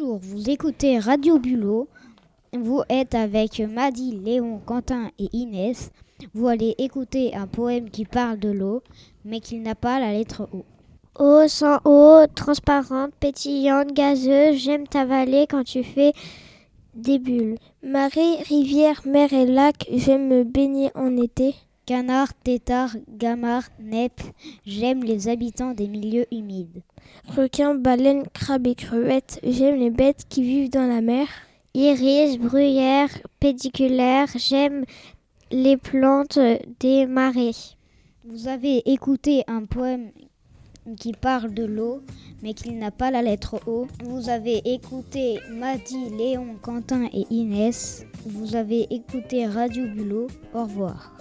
Vous écoutez Radio Bulot. Vous êtes avec Madi, Léon, Quentin et Inès. Vous allez écouter un poème qui parle de l'eau, mais qui n'a pas la lettre O. Eau sans eau, transparente, pétillante, gazeuse, j'aime t'avaler quand tu fais des bulles. Marée, rivière, mer et lac, j'aime me baigner en été. Canard, tétard, gamard, nep, j'aime les habitants des milieux humides. Requin, baleine, crabe et crevette, j'aime les bêtes qui vivent dans la mer. Iris, bruyère, pédiculaire, j'aime les plantes des marais. Vous avez écouté un poème qui parle de l'eau, mais qui n'a pas la lettre O. Vous avez écouté Madi, Léon, Quentin et Inès. Vous avez écouté Radio Bulot. Au revoir.